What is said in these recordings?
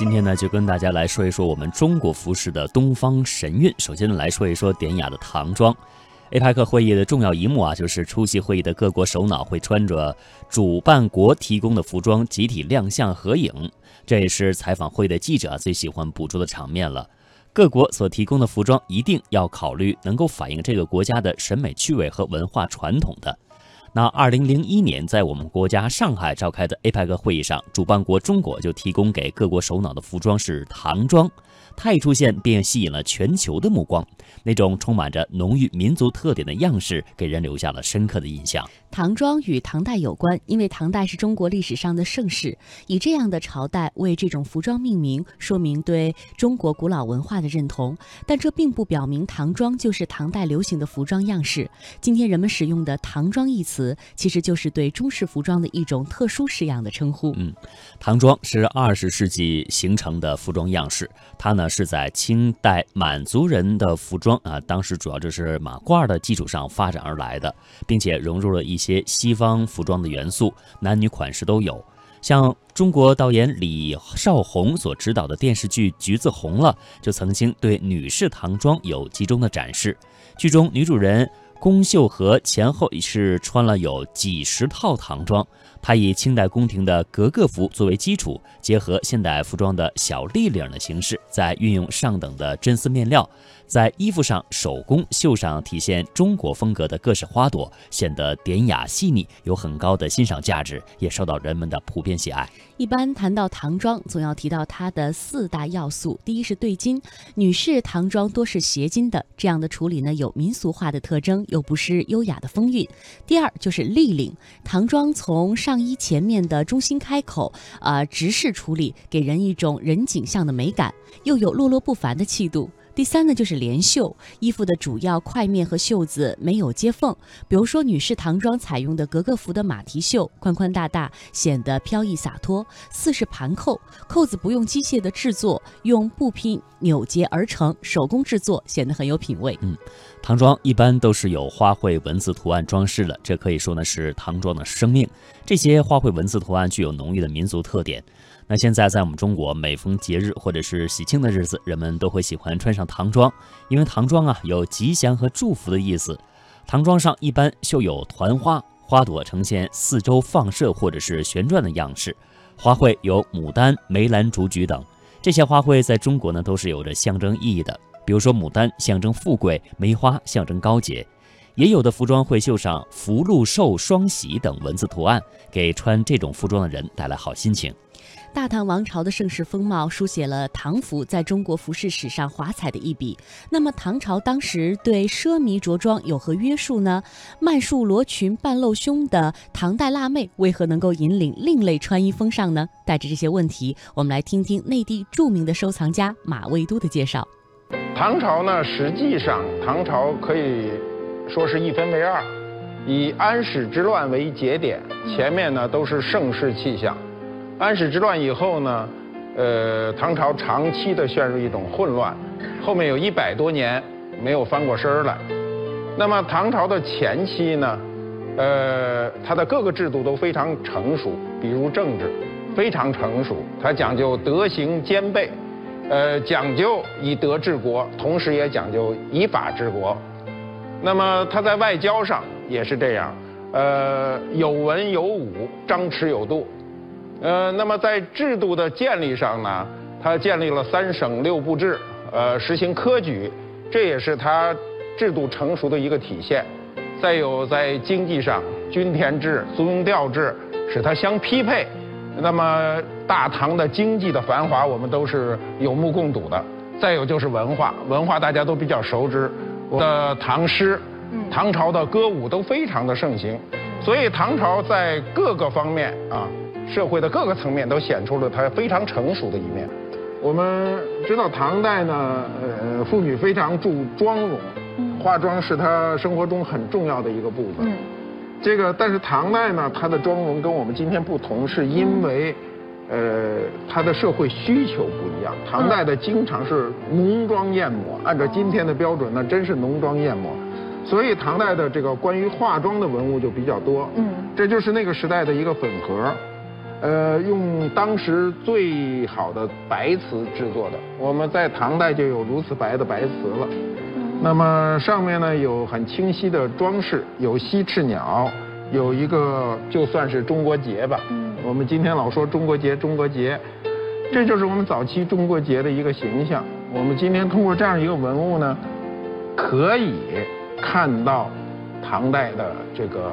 今天呢，就跟大家来说一说我们中国服饰的东方神韵。首先呢，来说一说典雅的唐装。APEC 会议的重要一幕啊，就是出席会议的各国首脑会穿着主办国提供的服装集体亮相合影。这也是采访会的记者最喜欢捕捉的场面了。各国所提供的服装一定要考虑能够反映这个国家的审美趣味和文化传统的。那二零零一年在我们国家上海召开的 APEC 会议上，主办国中国就提供给各国首脑的服装是唐装。它一出现便吸引了全球的目光，那种充满着浓郁民族特点的样式，给人留下了深刻的印象。唐装与唐代有关，因为唐代是中国历史上的盛世，以这样的朝代为这种服装命名，说明对中国古老文化的认同。但这并不表明唐装就是唐代流行的服装样式。今天人们使用的“唐装”一词，其实就是对中式服装的一种特殊式样的称呼。嗯，唐装是二十世纪形成的服装样式，它呢。是在清代满族人的服装啊，当时主要就是马褂的基础上发展而来的，并且融入了一些西方服装的元素，男女款式都有。像中国导演李少红所执导的电视剧《橘子红了》，就曾经对女士唐装有集中的展示。剧中女主人。宫秀和前后是穿了有几十套唐装，她以清代宫廷的格格服作为基础，结合现代服装的小立领的形式，再运用上等的真丝面料。在衣服上手工绣上体现中国风格的各式花朵，显得典雅细腻，有很高的欣赏价值，也受到人们的普遍喜爱。一般谈到唐装，总要提到它的四大要素：第一是对襟，女士唐装多是斜襟的，这样的处理呢有民俗化的特征，又不失优雅的风韵；第二就是立领，唐装从上衣前面的中心开口，啊直视处理，给人一种人景象的美感，又有落落不凡的气度。第三呢，就是连袖，衣服的主要块面和袖子没有接缝。比如说，女士唐装采用的格格服的马蹄袖，宽宽大大，显得飘逸洒脱。四是盘扣，扣子不用机械的制作，用布匹扭结而成，手工制作，显得很有品味。嗯，唐装一般都是有花卉文字图案装饰的，这可以说呢是唐装的生命。这些花卉文字图案具有浓郁的民族特点。那现在在我们中国，每逢节日或者是喜庆的日子，人们都会喜欢穿上唐装，因为唐装啊有吉祥和祝福的意思。唐装上一般绣有团花，花朵呈现四周放射或者是旋转的样式，花卉有牡丹、梅兰竹菊等。这些花卉在中国呢都是有着象征意义的，比如说牡丹象征富贵，梅花象征高洁。也有的服装会绣上福禄寿双喜等文字图案，给穿这种服装的人带来好心情。大唐王朝的盛世风貌，书写了唐服在中国服饰史上华彩的一笔。那么，唐朝当时对奢靡着装有何约束呢？曼束罗裙半露胸的唐代辣妹，为何能够引领另类穿衣风尚呢？带着这些问题，我们来听听内地著名的收藏家马未都的介绍。唐朝呢，实际上唐朝可以说是一分为二，以安史之乱为节点，前面呢都是盛世气象。安史之乱以后呢，呃，唐朝长期的陷入一种混乱，后面有一百多年没有翻过身来。那么唐朝的前期呢，呃，它的各个制度都非常成熟，比如政治非常成熟，它讲究德行兼备，呃，讲究以德治国，同时也讲究以法治国。那么他在外交上也是这样，呃，有文有武，张弛有度。呃，那么在制度的建立上呢，他建立了三省六部制，呃，实行科举，这也是他制度成熟的一个体现。再有在经济上，均田制、租庸调制使它相匹配。那么大唐的经济的繁华，我们都是有目共睹的。再有就是文化，文化大家都比较熟知，的唐诗，唐朝的歌舞都非常的盛行，所以唐朝在各个方面啊。社会的各个层面都显出了它非常成熟的一面。我们知道唐代呢，呃，妇女非常注妆容，化妆是她生活中很重要的一个部分。这个，但是唐代呢，它的妆容跟我们今天不同，是因为，呃，它的社会需求不一样。唐代的经常是浓妆艳抹，按照今天的标准，那真是浓妆艳抹。所以唐代的这个关于化妆的文物就比较多。嗯，这就是那个时代的一个粉盒。呃，用当时最好的白瓷制作的。我们在唐代就有如此白的白瓷了。那么上面呢有很清晰的装饰，有西翅鸟，有一个就算是中国结吧。嗯。我们今天老说中国结，中国结，这就是我们早期中国结的一个形象。我们今天通过这样一个文物呢，可以看到唐代的这个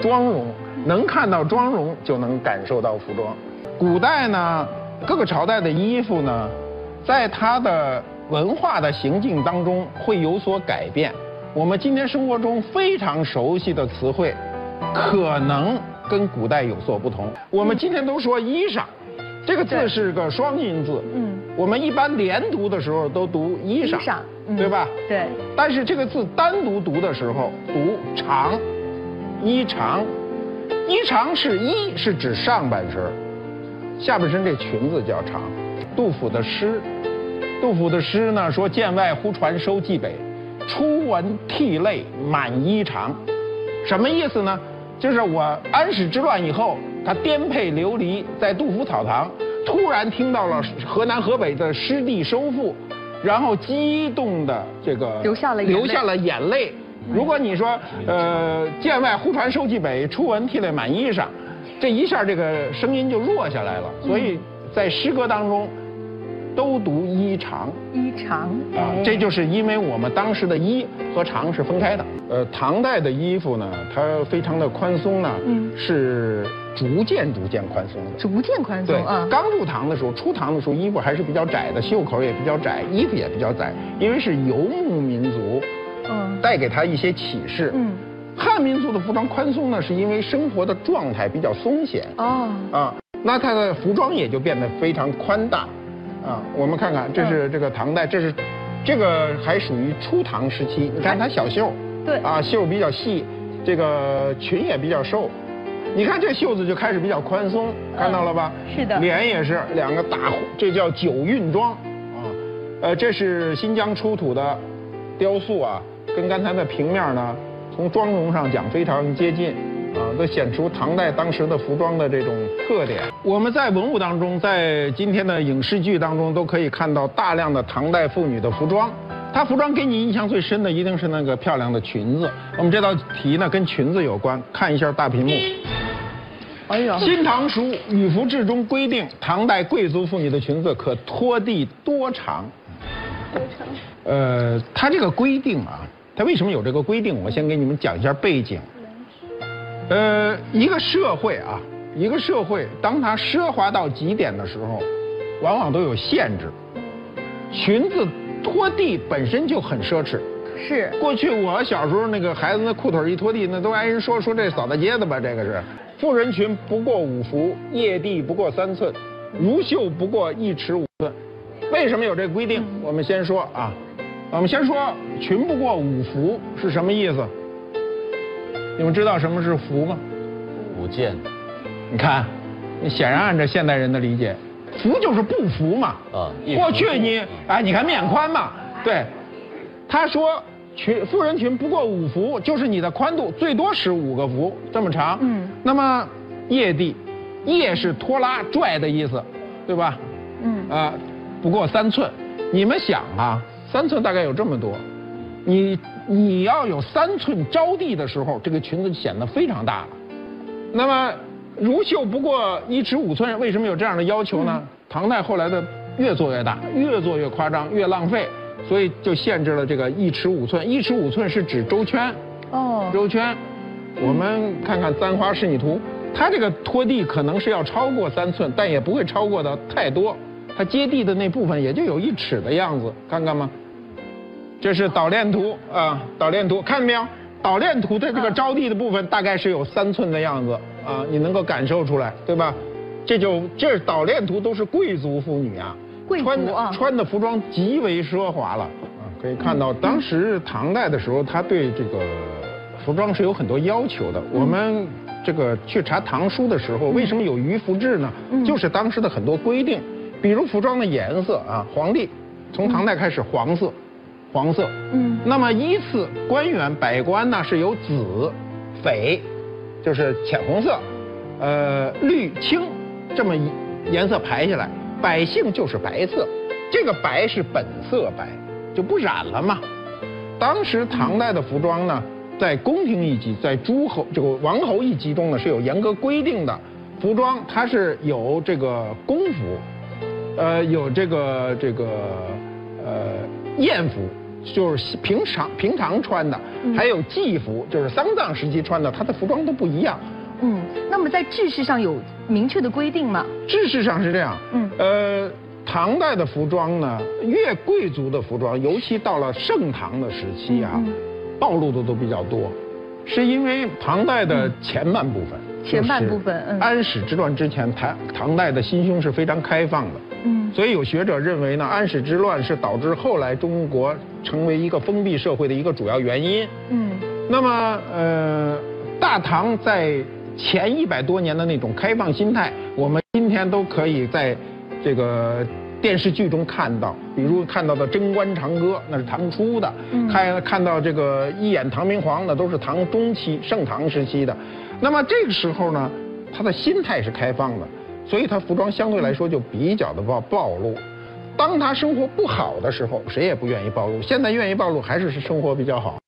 妆容。能看到妆容，就能感受到服装。古代呢，各个朝代的衣服呢，在它的文化的行径当中会有所改变。我们今天生活中非常熟悉的词汇，可能跟古代有所不同。我们今天都说衣裳，这个字是个双音字。嗯。我们一般连读的时候都读衣裳，对吧？对。但是这个字单独读的时候读长，衣长。衣长是衣是指上半身，下半身这裙子叫长。杜甫的诗，杜甫的诗呢说：“剑外忽传收蓟北，初闻涕泪满衣裳。”什么意思呢？就是我安史之乱以后，他颠沛流离在杜甫草堂，突然听到了河南河北的失地收复，然后激动的这个流下了流下了眼泪。如果你说，呃，剑外忽传收蓟北，初闻涕泪满衣裳，这一下这个声音就弱下来了。所以在诗歌当中，都读衣长。衣长啊，这就是因为我们当时的衣和长是分开的。呃，唐代的衣服呢，它非常的宽松呢，是逐渐逐渐宽松的。逐渐宽松啊。刚入唐的时候，初唐的时候，衣服还是比较窄的，袖口也比较窄，衣服也比较窄，因为是游牧民族。嗯，带给他一些启示。嗯，汉民族的服装宽松呢，是因为生活的状态比较松闲。哦，啊，那他的服装也就变得非常宽大。啊，我们看看，这是这个唐代，这是，这个还属于初唐时期。你看它小袖，对，啊，袖比较细，这个裙也比较瘦。你看这袖子就开始比较宽松，看到了吧？是的。脸也是两个大，这叫九韵妆。啊，呃，这是新疆出土的雕塑啊。跟刚才的平面呢，从妆容上讲非常接近，啊，都显出唐代当时的服装的这种特点。我们在文物当中，在今天的影视剧当中，都可以看到大量的唐代妇女的服装。她服装给你印象最深的，一定是那个漂亮的裙子。我们这道题呢，跟裙子有关，看一下大屏幕。哎呀，《新唐书·女服志》中规定，唐代贵族妇女的裙子可拖地多长？多长？呃，它这个规定啊。它为什么有这个规定？我先给你们讲一下背景。呃，一个社会啊，一个社会，当它奢华到极点的时候，往往都有限制。裙子拖地本身就很奢侈。是。过去我小时候，那个孩子那裤腿一拖地，那都挨人说说这扫大街的吧？这个是。富人群不过五幅，腋地不过三寸，如袖不过一尺五寸。为什么有这规定？我们先说啊。我们先说裙不过五福是什么意思？你们知道什么是幅吗？五件。你看，你显然按照现代人的理解，幅就是不幅嘛。啊。过去你哎，你看面宽嘛，对。他说群富人群不过五幅，就是你的宽度最多使五个幅这么长。嗯。那么腋地，腋是拖拉拽的意思，对吧？嗯。啊，不过三寸。你们想啊。三寸大概有这么多，你你要有三寸招地的时候，这个裙子显得非常大了。那么如袖不过一尺五寸，为什么有这样的要求呢？唐代后来的越做越大，越做越夸张，越浪费，所以就限制了这个一尺五寸。一尺五寸是指周圈，哦，周圈。我们看看《簪花仕女图》，它这个拖地可能是要超过三寸，但也不会超过的太多。它接地的那部分也就有一尺的样子，看看吗？这是导链图啊，导链图看见没有？导链图的这个着地的部分大概是有三寸的样子啊，你能够感受出来，对吧？这就这导链图都是贵族妇女啊，穿的穿的服装极为奢华了啊。可以看到，当时唐代的时候，他对这个服装是有很多要求的。我们这个去查唐书的时候，为什么有鱼服制呢？就是当时的很多规定，比如服装的颜色啊，皇帝从唐代开始黄色。黄色，嗯，那么依次官员百官呢是由紫、绯，就是浅红色，呃，绿、青，这么一颜色排下来，百姓就是白色，这个白是本色白，就不染了嘛。当时唐代的服装呢，在宫廷一级，在诸侯这个王侯一级中呢是有严格规定的，服装它是有这个宫服，呃，有这个这个呃宴服，就是平常平常穿的，还有祭服，就是丧葬时期穿的，它的服装都不一样。嗯，那么在制式上有明确的规定吗？制式上是这样，嗯呃，唐代的服装呢，越贵族的服装，尤其到了盛唐的时期啊，嗯暴露的都比较多，是因为唐代的前半部分，前半就是部分嗯安史之乱之前，唐唐代的心胸是非常开放的。嗯所以有学者认为呢，安史之乱是导致后来中国成为一个封闭社会的一个主要原因。嗯那么，呃，大唐在前一百多年的那种开放心态，我们今天都可以在这个电视剧中看到，比如看到的《贞观长歌》，那是唐初的；嗯看看到这个《一眼唐明皇》，那都是唐中期、盛唐时期的。那么这个时候呢，他的心态是开放的，所以他服装相对来说就比较的暴暴露。当他生活不好的时候，谁也不愿意暴露。现在愿意暴露，还是是生活比较好。